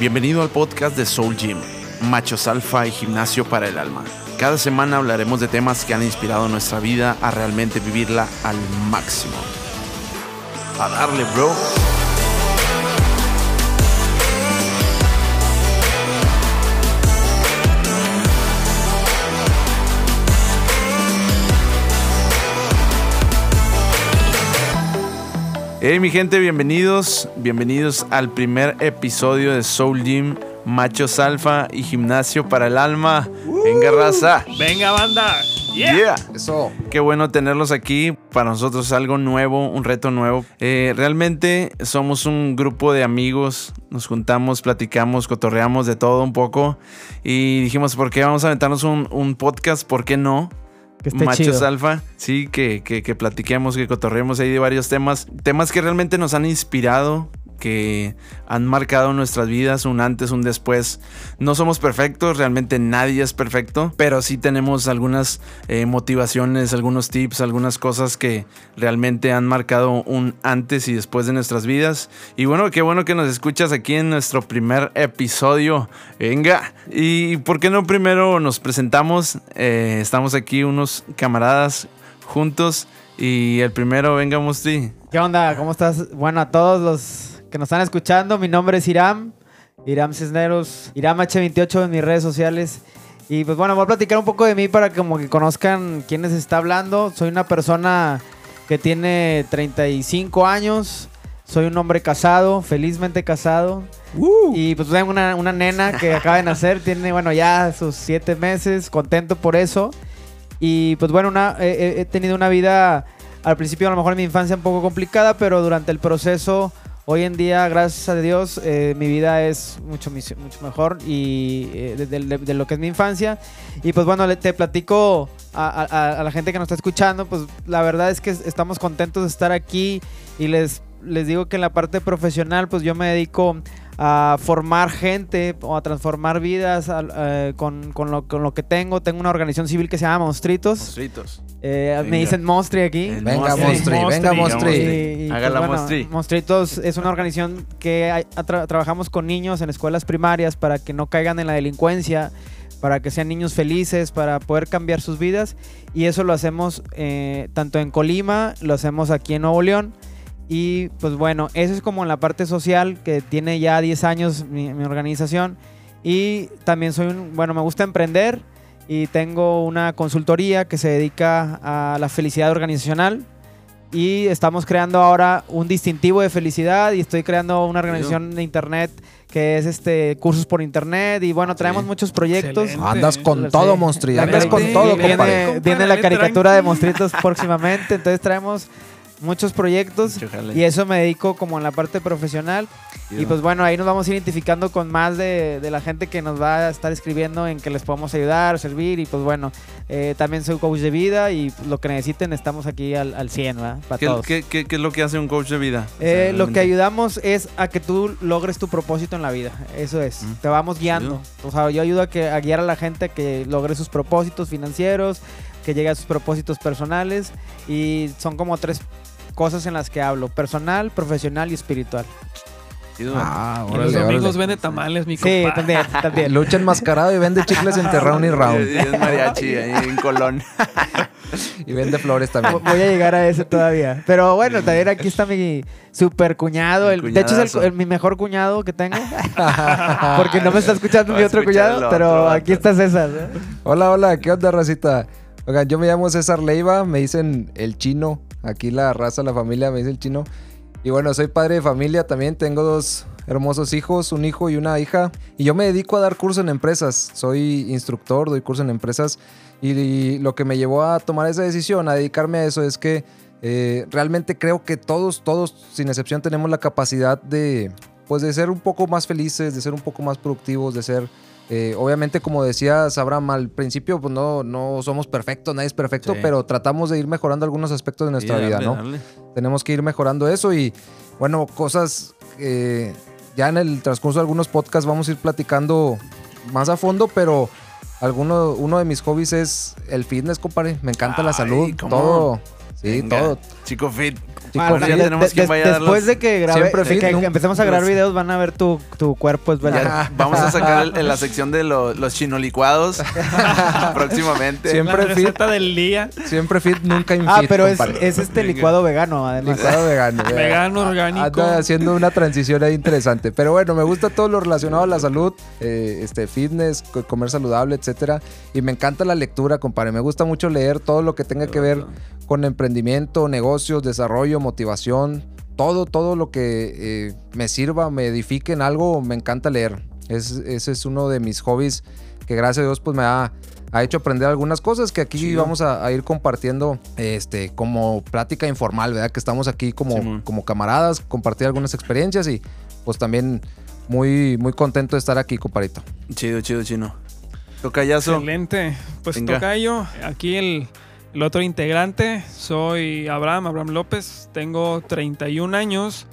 Bienvenido al podcast de Soul Gym, Machos Alfa y Gimnasio para el Alma. Cada semana hablaremos de temas que han inspirado nuestra vida a realmente vivirla al máximo. A darle, bro. Hey mi gente, bienvenidos, bienvenidos al primer episodio de Soul Gym, Machos Alfa y Gimnasio para el Alma. Venga raza. Venga, banda. Yeah. Eso. Qué bueno tenerlos aquí. Para nosotros es algo nuevo, un reto nuevo. Eh, realmente somos un grupo de amigos. Nos juntamos, platicamos, cotorreamos de todo un poco. Y dijimos, ¿por qué vamos a aventarnos un, un podcast? ¿Por qué no? Que esté Machos chido. Alfa, sí, que, que, que platiquemos, que cotorremos ahí de varios temas, temas que realmente nos han inspirado, que han marcado nuestras vidas, un antes, un después. No somos perfectos, realmente nadie es perfecto, pero sí tenemos algunas eh, motivaciones, algunos tips, algunas cosas que realmente han marcado un antes y después de nuestras vidas. Y bueno, qué bueno que nos escuchas aquí en nuestro primer episodio. Venga, y por qué no primero nos presentamos. Eh, estamos aquí unos camaradas juntos. Y el primero, venga, Mustri. ¿Qué onda? ¿Cómo estás? Bueno, a todos los que nos están escuchando, mi nombre es Iram. Iram Cisneros, Iram H28 en mis redes sociales. Y pues bueno, voy a platicar un poco de mí para que como que conozcan quién les está hablando. Soy una persona que tiene 35 años. Soy un hombre casado, felizmente casado. Y pues tengo una, una nena que acaba de nacer, tiene, bueno, ya sus siete meses, contento por eso. Y pues bueno, una, he- he- he tenido una vida, al principio a lo mejor en mi infancia un poco complicada, pero durante el proceso, hoy en día, gracias a Dios, eh, mi vida es mucho, mucho mejor y eh, de, lo que es mi infancia. Y pues bueno, te platico a, a- a la gente que nos está escuchando, pues la verdad es que estamos contentos de estar aquí y les, les digo que en la parte profesional, pues yo me dedico a formar gente o a transformar vidas eh, con, con lo, con lo que tengo. Tengo una organización civil que se llama Monstritos. Monstritos. Eh, me dicen Monstri aquí. El Venga, Monstri. Venga, Monstri. Haga la bueno, Monstri. Monstritos es una organización que hay- trabajamos con niños en escuelas primarias para que no caigan en la delincuencia, para que sean niños felices, para poder cambiar sus vidas. Y eso lo hacemos eh, tanto en Colima, lo hacemos aquí en Nuevo León. Y pues bueno, eso es como en la parte social, que tiene ya 10 años mi, mi organización. Y también soy un, bueno, me gusta emprender y tengo una consultoría que se dedica a la felicidad organizacional. Y estamos creando ahora un distintivo de felicidad y estoy creando una organización de internet que es este cursos por internet y bueno, traemos Sí. muchos proyectos. Excelente. Andas con todo. Monstri. Andas con todo, viene, compadre. viene Compadre, la caricatura de tranquilo. monstruitos próximamente, entonces traemos muchos proyectos y eso me dedico como en la parte profesional y pues bueno, ahí nos vamos identificando con más de, de la gente que nos va a estar escribiendo en que les podemos ayudar, servir y pues bueno, eh, también soy coach de vida y lo que necesiten estamos aquí al, al 100, ¿verdad? Para ¿Qué, todos. qué- qué- qué es lo que hace un coach de vida? O sea, Eh, lo que ayudamos es a que tú logres tu propósito en la vida. Eso es. Mm. Te vamos guiando. O sea, yo ayudo a, que, a guiar a la gente a que logre sus propósitos financieros, que llegue a sus propósitos personales. Y son como tres cosas en las que hablo. Personal, profesional y espiritual. Ah, Y los órale, domingos órale. vende tamales, mi Sí, compa. también, también. Lucha enmascarado y vende chicles entre round y Y round. es mariachi ahí en Colón. Y vende flores también. Voy a llegar a ese todavía. Pero bueno, también aquí está mi super cuñado. El de hecho, es el, mi mejor cuñado que tengo. Porque no me está escuchando mi otro cuñado. Pero otro aquí está César. ¿eh? Hola, hola, ¿qué onda, racita? Oigan, yo me llamo César Leiva, me dicen el chino. Aquí la raza, la familia me dice el chino. Y bueno, soy padre de familia también, tengo dos hermosos hijos, un hijo y una hija. Y yo me dedico a dar cursos en empresas. Soy instructor, doy cursos en empresas. Y, y lo que me llevó a tomar esa decisión, a dedicarme a eso, es que eh, realmente creo que todos, todos, sin excepción, tenemos la capacidad de, pues, de ser un poco más felices, de ser un poco más productivos, de ser eh, obviamente, como decías, Abraham, al principio, pues no, no somos perfectos, nadie es perfecto, Sí. pero tratamos de ir mejorando algunos aspectos de nuestra Sí, vida, ¿no? Tenemos que ir mejorando eso y, bueno, cosas que ya en el transcurso de algunos podcasts vamos a ir platicando más a fondo, pero alguno, uno de mis hobbies es el fitness, compadre. Me encanta la salud, todo. Sí, Venga, todo. Chico fit. Bueno, Ahora ya de- tenemos de- quien vaya a dar después de que, grabe- Siempre de fit, que ¿no? empecemos a grabar Los- videos, van a ver tu, tu cuerpo esbelto. Ya, vamos a sacar el- en la sección de lo- los chino licuados próximamente. Siempre la fit. receta del día. Siempre fit, nunca infit. Ah, pero es, es este licuado vegano, además. Licuado vegano. Vegano, orgánico. Anda haciendo una transición ahí interesante. Pero bueno, me gusta todo lo relacionado a la salud, eh, este, fitness, co- comer saludable, etcétera. Y me encanta la lectura, compadre. Me gusta mucho leer todo lo que tenga que ver con emprendimiento, negocios, desarrollo, motivación. Todo, todo lo que eh, me sirva, me edifique en algo, me encanta leer. Es, ese es uno de mis hobbies que gracias a Dios pues me ha, ha hecho aprender algunas cosas que aquí Chido. vamos a, a ir compartiendo este, como plática informal, ¿verdad? Que estamos aquí como, como camaradas, compartir algunas experiencias y pues también muy, muy contento de estar aquí, compadrito. Chido, chido, chino. Tocayazo. Excelente. Pues Venga. tocayo, aquí el, el otro integrante, soy Abraham, Abraham López, tengo 31 años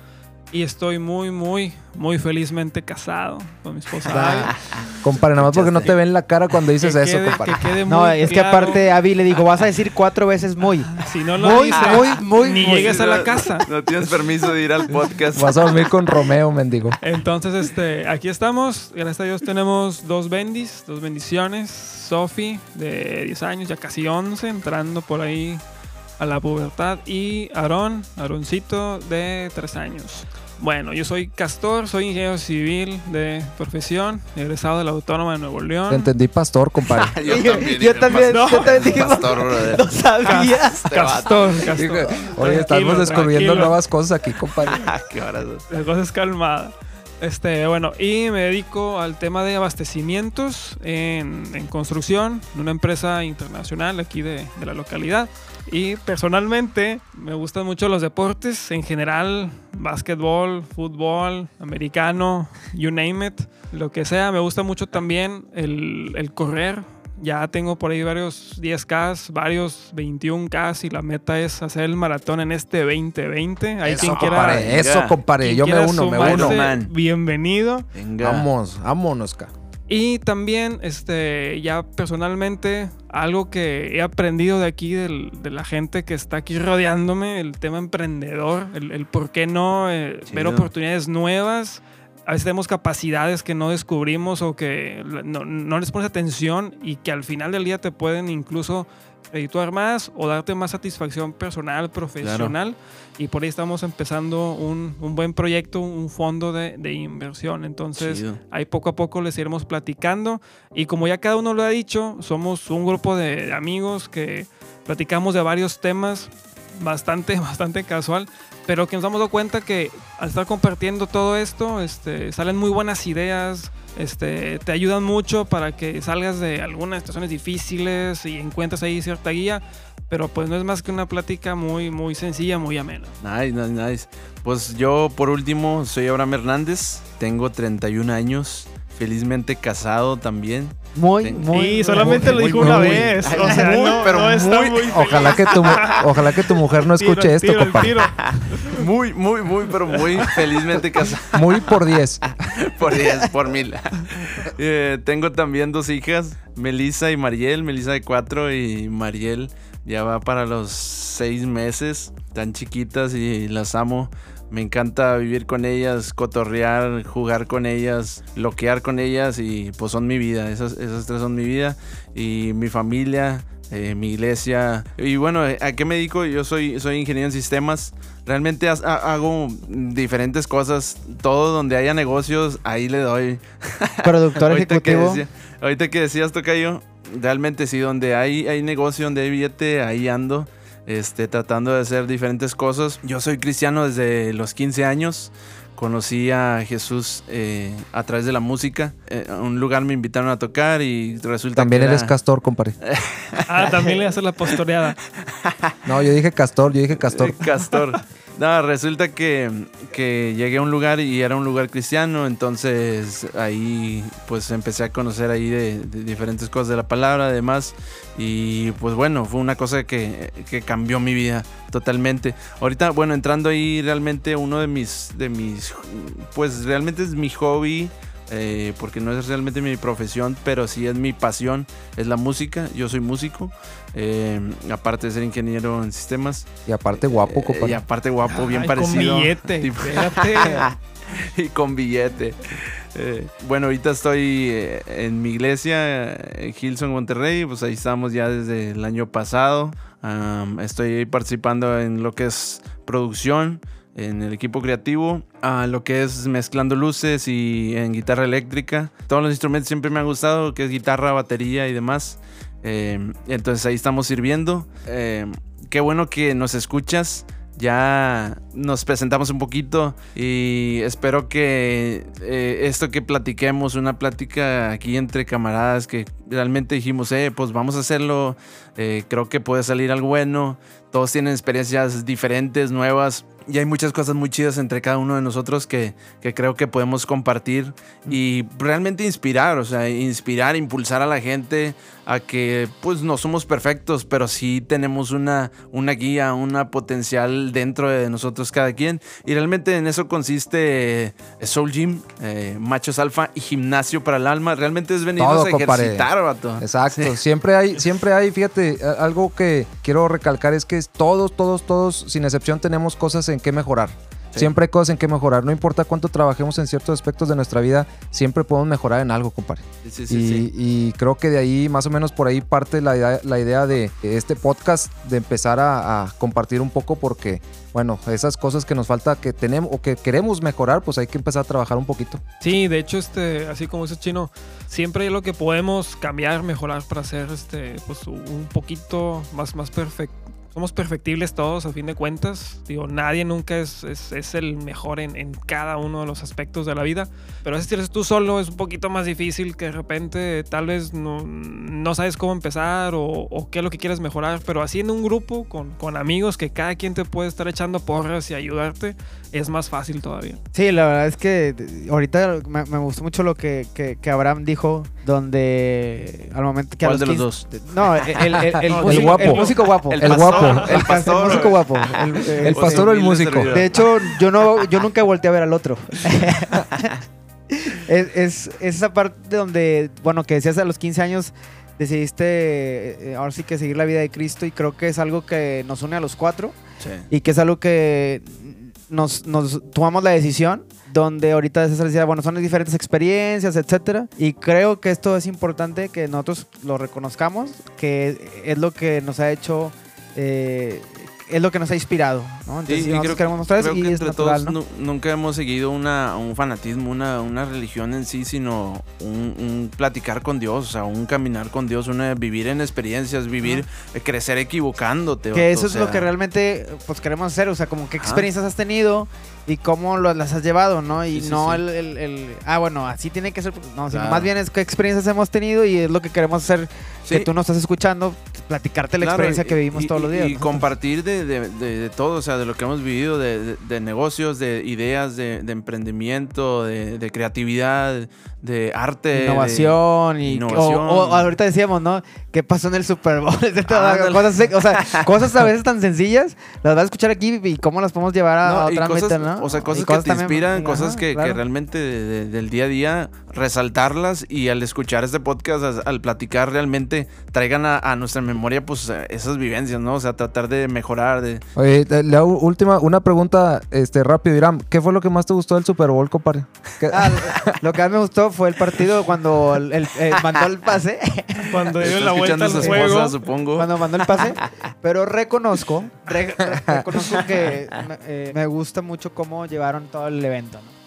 y estoy muy, muy, muy felizmente casado con mi esposa. Abby. Compadre, nada más porque no te ven la cara cuando dices Que eso, quede- compadre. que quede No, es que aparte Avi le digo, vas a decir cuatro veces muy. Si no lo Muy, dices, muy, muy, ni muy. llegas a la casa. No tienes permiso de ir al podcast. Vas a dormir con Romeo, mendigo. Entonces, este, aquí estamos. Gracias a Dios tenemos dos bendis, dos bendiciones. Sofi, de 10 años, ya casi 11, entrando por ahí a la pubertad. Y Aarón, Aaroncito, de 3 años. Bueno, yo soy Castor, soy ingeniero civil de profesión, egresado de la Autónoma de Nuevo Te León. entendí pastor, compadre. yo también. yo también, pastor. yo también dije, Pastor, brother. no sabía. Este. Castor, Dije, Castor. Oye, Tranquilo, estamos descubriendo tranquilo. nuevas cosas aquí, compadre. Ah, qué barato. La cosa es calmada. Este, bueno, y me dedico al tema de abastecimientos en, en construcción, en una empresa internacional aquí de, de la localidad. Y personalmente me gustan mucho los deportes en general, básquetbol, fútbol, americano, you name it, lo que sea. Me gusta mucho también el, el correr. Ya tengo por ahí varios 10K, varios 21K y la meta es hacer el maratón en este 2020. Ahí Eso, quien quiera, compadre. Eso, quien Yo me uno, me uno. Man. Bienvenido. Venga. Vamos, vámonos, ca. Y también, este, ya personalmente, algo que he aprendido de aquí, del- de la gente que está aquí rodeándome, el tema emprendedor, el, el por qué no eh, ver oportunidades nuevas. A veces tenemos capacidades que no descubrimos o que no, no les pones atención y que al final del día te pueden incluso redituar más o darte más satisfacción personal, profesional. Y por ahí estamos empezando un, un buen proyecto, un fondo de, de inversión. Entonces, ahí poco a poco les iremos platicando. Y como ya cada uno lo ha dicho, somos un grupo de amigos que platicamos de varios temas bastante, bastante casual, pero que nos hemos dado cuenta que al estar compartiendo todo esto, este, salen muy buenas ideas, este, te ayudan mucho para que salgas de algunas situaciones difíciles y encuentres ahí cierta guía, pero pues no es más que una plática muy, muy sencilla, muy amena. Nice, nice, nice. Pues yo, por último, soy Abraham Hernández. Tengo 31 años. Felizmente casado también. Muy, Sí, muy. y solamente muy, lo muy, dijo muy, una muy. vez, o sea, muy, no, pero no está muy-. Ojalá que tu, ojalá que tu mujer no escuche Tiro, esto, tiro, tiro. Muy, muy, muy, pero muy felizmente casado. Muy por 10. por 10, por mil. Eh, tengo también dos hijas, Melissa y Mariel. Melissa de 4 y Mariel ya va para los 6 meses. Tan chiquitas y las amo. Me encanta vivir con ellas, cotorrear, jugar con ellas, bloquear con ellas y pues son mi vida. Esas, esas tres son mi vida. Y mi familia. eh, mi iglesia. Y bueno a qué me dedico yo soy soy ingeniero en sistemas. Realmente ha- hago diferentes cosas. Todo donde haya negocios ahí le doy. Productor ahorita, que decía- ahorita que decías, Tocayo, realmente sí, donde hay, hay negocio, donde hay billete, ahí ando, este, tratando de hacer diferentes cosas. Yo soy cristiano desde los 15 años. Conocí a Jesús eh, a través de la música. Eh, a un lugar me invitaron a tocar y resulta También que era- eres castor, compadre. Ah, también le hace la pastoreada. No, yo dije castor, yo dije castor. Castor. No, resulta que, que llegué a un lugar y era un lugar cristiano, entonces ahí pues empecé a conocer ahí de, de diferentes cosas de la palabra, además, y pues bueno, fue una cosa que, que cambió mi vida totalmente. Ahorita, bueno, entrando ahí realmente uno de mis, de mis, pues realmente es mi hobby eh, porque no es realmente mi profesión, pero sí es mi pasión, es la música. Yo soy músico, eh, aparte de ser ingeniero en sistemas. Y aparte guapo, Eh, compadre. y aparte guapo, bien Ay, parecido. Con billete. Tipo- y con billete. Eh, bueno, ahorita estoy eh, en mi iglesia, en Hilson, Monterrey. Pues ahí estamos ya desde el año pasado. Am, estoy participando en lo que es producción, en el equipo creativo, a lo que es mezclando luces y en guitarra eléctrica. Todos los instrumentos siempre me han gustado, que es guitarra, batería y demás. Eh, entonces ahí estamos sirviendo. Eh, qué bueno que nos escuchas. Ya nos presentamos un poquito y espero que eh, esto que platiquemos, una plática aquí entre camaradas que realmente dijimos, eh, pues vamos a hacerlo, eh, creo que puede salir algo bueno, todos tienen experiencias diferentes, nuevas y hay muchas cosas muy chidas entre cada uno de nosotros que, que creo que podemos compartir y realmente inspirar, o sea, inspirar, impulsar a la gente a que pues no somos perfectos, pero sí tenemos una, una guía, una potencial dentro de nosotros cada quien. Y realmente en eso consiste eh, Soul Gym, eh, machos alfa y gimnasio para el alma. Realmente es venirnos Todo, a compadre. ejercitar, vato. Exacto, Sí. siempre hay, siempre hay, fíjate, algo que quiero recalcar es que todos, todos, todos, sin excepción, tenemos cosas en que mejorar. Sí. Siempre hay cosas en que mejorar. No importa cuánto trabajemos en ciertos aspectos de nuestra vida, siempre podemos mejorar en algo, compadre. Sí, sí, sí, y, sí. y creo que de ahí, más o menos por ahí parte la idea, la idea de este podcast, de empezar a, a compartir un poco, porque, bueno, esas cosas que nos falta, que tenemos o que queremos mejorar, pues hay que empezar a trabajar un poquito. Sí, de hecho, este, así como dice Chino, siempre hay lo que podemos cambiar, mejorar para ser este, pues, un poquito más, más perfecto. Somos perfectibles todos, a fin de cuentas. Digo, nadie nunca es, es, es el mejor en, en cada uno de los aspectos de la vida. Pero a veces si eres tú solo es un poquito más difícil que de repente tal vez no, no sabes cómo empezar o, o qué es lo que quieres mejorar. Pero así en un grupo, con, con amigos, que cada quien te puede estar echando porras y ayudarte, es más fácil todavía. Sí, la verdad es que ahorita me, me gustó mucho lo que, que- que Abraham dijo, donde al momento que a ¿Cuál los de los 15 dos? No, el, el- el- el El músico, guapo. el músico guapo. El El pastor, guapo. El pastor. El músico guapo. El, El pastor o el músico. De hecho, yo no, yo nunca volteé a ver al otro. es, es- es esa parte donde, bueno, que decías a los 15 años, decidiste eh, ahora sí que seguir la vida de Cristo y creo que es algo que nos une a los cuatro Sí. y que es algo que nos, nos tomamos la decisión donde ahorita César decía, bueno, son diferentes experiencias, etcétera, y creo que esto es importante que nosotros lo reconozcamos, que es lo que nos ha hecho, eh, es lo que nos ha inspirado, ¿no? Entonces, Sí, y creo- queremos mostrar Creo y que es entre natural, todos nunca hemos seguido una, un fanatismo, una, una religión en sí, sino un, un platicar con Dios, o sea, un caminar con Dios, una vivir en experiencias, vivir, eh, crecer equivocándote. Que eso o es lo que realmente pues queremos hacer, o sea, como qué experiencias has tenido y cómo lo- las has llevado, ¿no? Y Sí, sí, no. El, el- el- ah, bueno, así tiene que ser, no, sino Claro. más bien es qué experiencias hemos tenido y es lo que queremos hacer, que tú nos estás escuchando, platicarte la claro, experiencia y- que vivimos y- todos los días. Y ¿no? compartir de, de- de- de todo, o sea, de lo que hemos vivido, de, de- de negocios, de ideas, de, de emprendimiento, de, creatividad, de arte. Innovación y innovación. O, o ahorita decíamos, ¿no? ¿Qué pasó en el Super Bowl? Ándale. cosas, o sea, cosas a veces tan sencillas, las vas a escuchar aquí y cómo las podemos llevar a, No, a y otro cosas, ¿no? O sea, cosas que te inspiran, ajá, cosas que, que realmente de- de- del día a día, resaltarlas y al escuchar este podcast, as- al platicar realmente, traigan a, a nuestra memoria pues esas vivencias, ¿no? O sea, tratar de mejorar, de... Oye, u- última, una pregunta este, rápido, Irán. ¿Qué fue lo que más te gustó del Super Bowl, compadre? ¿Qué- Ah, lo que más me gustó fue el partido cuando el, el- eh, mandó el pase. Cuando dio la vuelta escuchando al a su juego. esposa, supongo. Cuando mandó el pase. Pero reconozco, re- re- reconozco que me, eh, me gusta mucho cómo llevaron todo el evento. ¿no?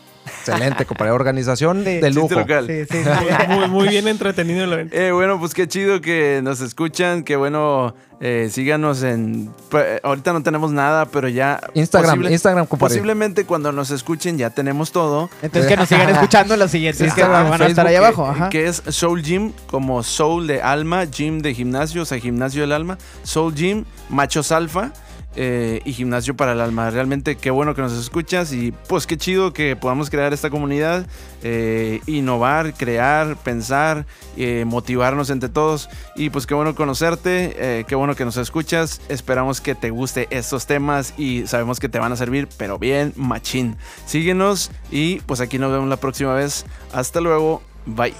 Excelente, compadre. Organización Sí, de lujo. Local. Sí, sí, sí. Muy, muy bien entretenido el evento. Eh, bueno, pues qué chido que nos escuchan, que bueno, eh, síganos en... pues, ahorita no tenemos nada, pero ya... Instagram, posible- Instagram, compadre. Posiblemente cuando nos escuchen ya tenemos todo. Entonces que nos sigan escuchando en los siguientes que Instagram, van a estar ahí abajo. Ajá. Que es Soul Gym, como Soul de alma, Gym de gimnasio, o sea, gimnasio del alma. Soul Gym, Machos Alfa. Eh, y Gimnasio para el Alma. Realmente qué bueno que nos escuchas y pues qué chido que podamos crear esta comunidad, eh, innovar, crear, pensar, eh, motivarnos entre todos y pues qué bueno conocerte, qué bueno que nos escuchas. Esperamos que te guste estos temas y sabemos que te van a servir, pero bien, machín. Síguenos y pues aquí nos vemos la próxima vez. Hasta luego, bye.